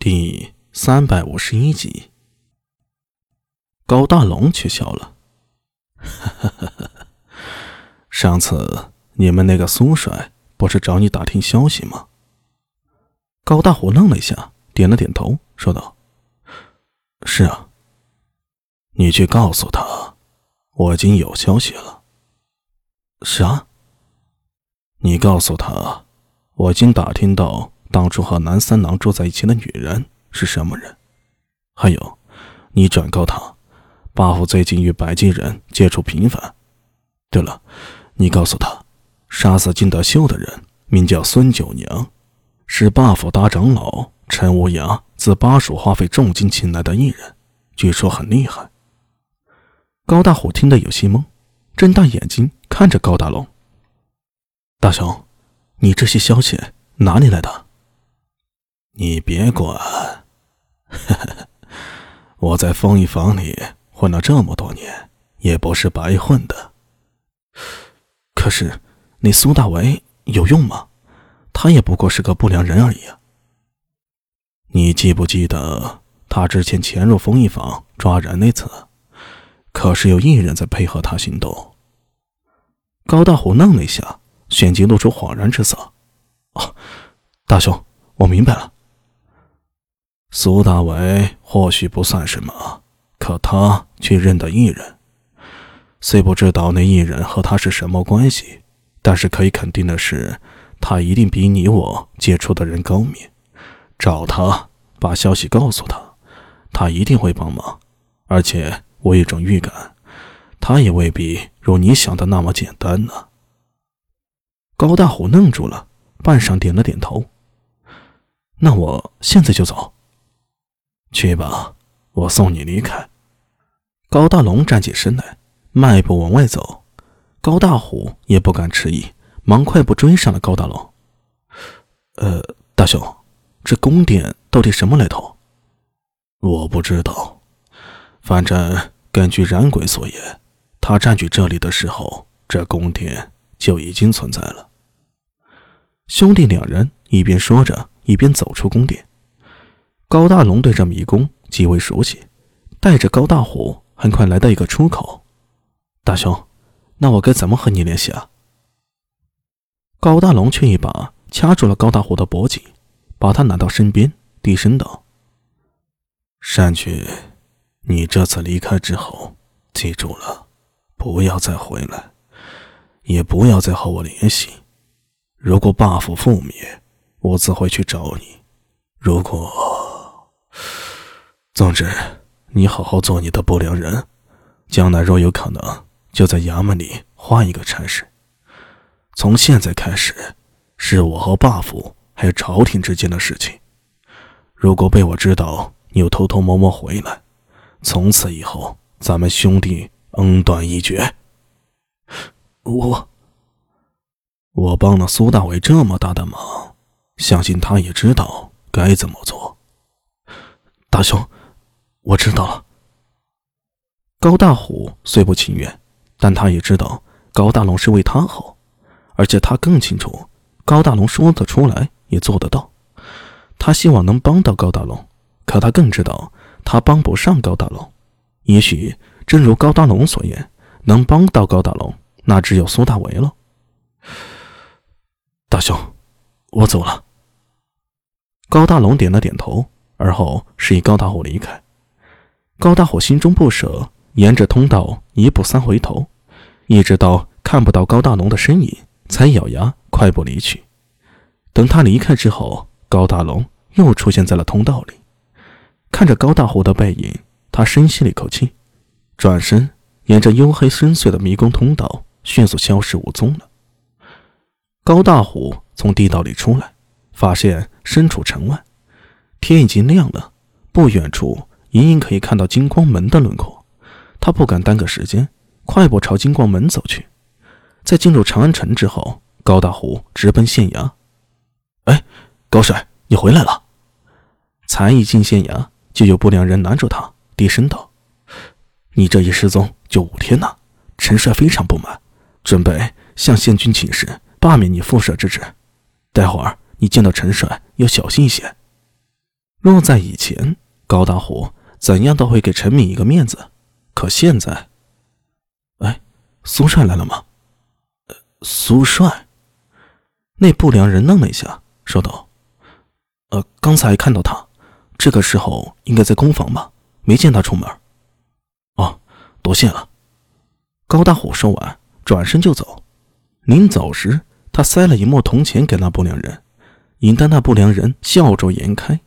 第三百五十一集，高大龙却笑了。上次你们那个苏帅不是找你打听消息吗？高大虎愣了一下，点了点头，说道：“是啊。你去告诉他，我已经有消息了。啥？你告诉他，我已经打听到。”当初和南三郎住在一起的女人是什么人？还有，你转告他，buff 最近与白金人接触频繁。对了，你告诉他，杀死金德秀的人名叫孙九娘，是 buff 大长老陈无涯自巴蜀花费重金请来的艺人，据说很厉害。高大虎听得有些懵，睁大眼睛看着高大龙：“大雄，你这些消息哪里来的？”你别管，我在风衣房里混了这么多年，也不是白混的。可是，那苏大为有用吗？他也不过是个不良人而已啊。你记不记得他之前潜入风衣房抓人那次？可是有一人在配合他行动。高大虎愣了一下，旋即露出恍然之色。哦，大兄，我明白了。苏大伟或许不算什么，可他却认得一人。虽不知道那艺人和他是什么关系，但是可以肯定的是，他一定比你我接触的人高明。找他，把消息告诉他，他一定会帮忙。而且我有种预感，他也未必如你想的那么简单呢。高大虎愣住了，半晌点了点头。那我现在就走。去吧，我送你离开。高大龙站起身来，迈步往外走。高大虎也不敢迟疑，忙快步追上了高大龙。呃，大兄，这宫殿到底什么来头？我不知道，反正根据冉鬼所言，他占据这里的时候，这宫殿就已经存在了。兄弟两人一边说着，一边走出宫殿。高大龙对这迷宫极为熟悉，带着高大虎很快来到一个出口。大兄，那我该怎么和你联系啊？高大龙却一把掐住了高大虎的脖颈，把他拿到身边，低声道：“善君，你这次离开之后，记住了，不要再回来，也不要再和我联系。如果 buff 覆灭，我自会去找你。如果……”总之，你好好做你的不良人，将来若有可能，就在衙门里换一个差事。从现在开始，是我和霸府还有朝廷之间的事情。如果被我知道你又偷偷摸摸回来，从此以后，咱们兄弟恩断义绝。我，我帮了苏大伟这么大的忙，相信他也知道该怎么做。大兄。我知道了。高大虎虽不情愿，但他也知道高大龙是为他好，而且他更清楚高大龙说得出来也做得到。他希望能帮到高大龙，可他更知道他帮不上高大龙。也许正如高大龙所言，能帮到高大龙，那只有苏大为了。大兄，我走了。高大龙点了点头，而后示意高大虎离开。高大虎心中不舍，沿着通道一步三回头，一直到看不到高大龙的身影，才咬牙快步离去。等他离开之后，高大龙又出现在了通道里。看着高大虎的背影，他深吸了一口气，转身沿着黝黑深邃的迷宫通道迅速消失无踪了。高大虎从地道里出来，发现身处城外，天已经亮了，不远处。隐隐可以看到金光门的轮廓，他不敢耽搁时间，快步朝金光门走去。在进入长安城之后，高大虎直奔县衙。哎，高帅，你回来了！才一进县衙，就有不良人拦住他，低声道：“你这一失踪就五天呐，陈帅非常不满，准备向县君请示罢免你副舍之职。待会儿你见到陈帅要小心一些。”若在以前，高大虎怎样都会给陈敏一个面子，可现在，哎，苏帅来了吗？呃苏帅，那不良人愣了一下，说道：“呃，刚才看到他，这个时候应该在工房吧，没见他出门。”哦，多谢了。高大虎说完，转身就走。临走时，他塞了一摞铜钱给那不良人，引得那不良人笑逐颜开。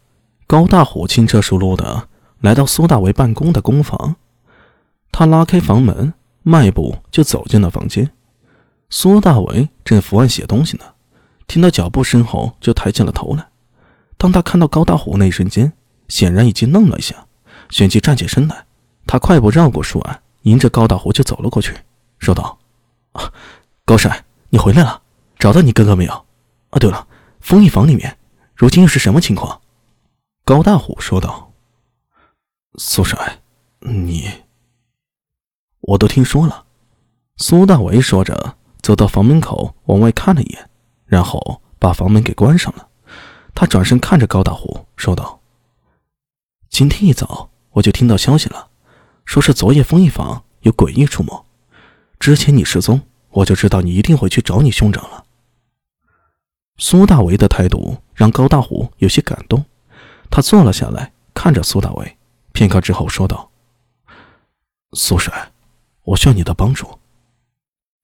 高大虎轻车熟路的来到苏大为办公的工房，他拉开房门，迈步就走进了房间。苏大为正伏案写东西呢，听到脚步声后就抬起了头来。当他看到高大虎那一瞬间，显然已经愣了一下，旋即站起身来。他快步绕过书案，迎着高大虎就走了过去，说道：“啊，高帅，你回来了，找到你哥哥没有？啊，对了，封印房里面如今又是什么情况？”高大虎说道：“苏帅，你……我都听说了。”苏大为说着。走到房门口，往外看了一眼，然后把房门给关上了。他转身看着高大虎，说道：“今天一早我就听到消息了，说是昨夜封印坊有诡异出没。之前你失踪，我就知道你一定会去找你兄长了。”苏大为的态度让高大虎有些感动，他坐了下来，看着苏大为，片刻之后说道：“苏帅，我需要你的帮助。”“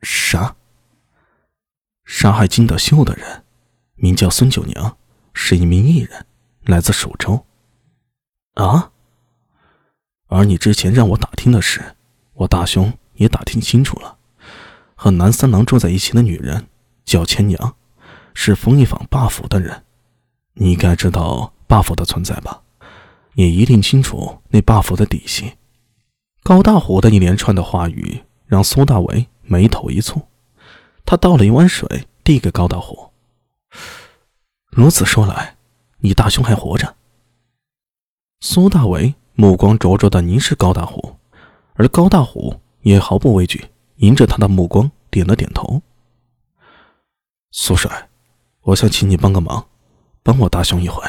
啥？”杀害金德秀的人，名叫孙九娘，是一名艺人，来自蜀州。啊！而你之前让我打听的事，我大兄也打听清楚了。和南三郎住在一起的女人叫千娘，是封一坊霸府的人。你应该知道霸府的存在吧？也一定清楚那霸府的底细。高大虎的一连串的话语让苏大为眉头一蹙。他倒了一碗水，递给高大虎。如此说来，你大兄还活着。苏大为目光灼灼的凝视高大虎，而高大虎也毫不畏惧，迎着他的目光点了点头。苏帅，我想请你帮个忙，帮我大兄一回。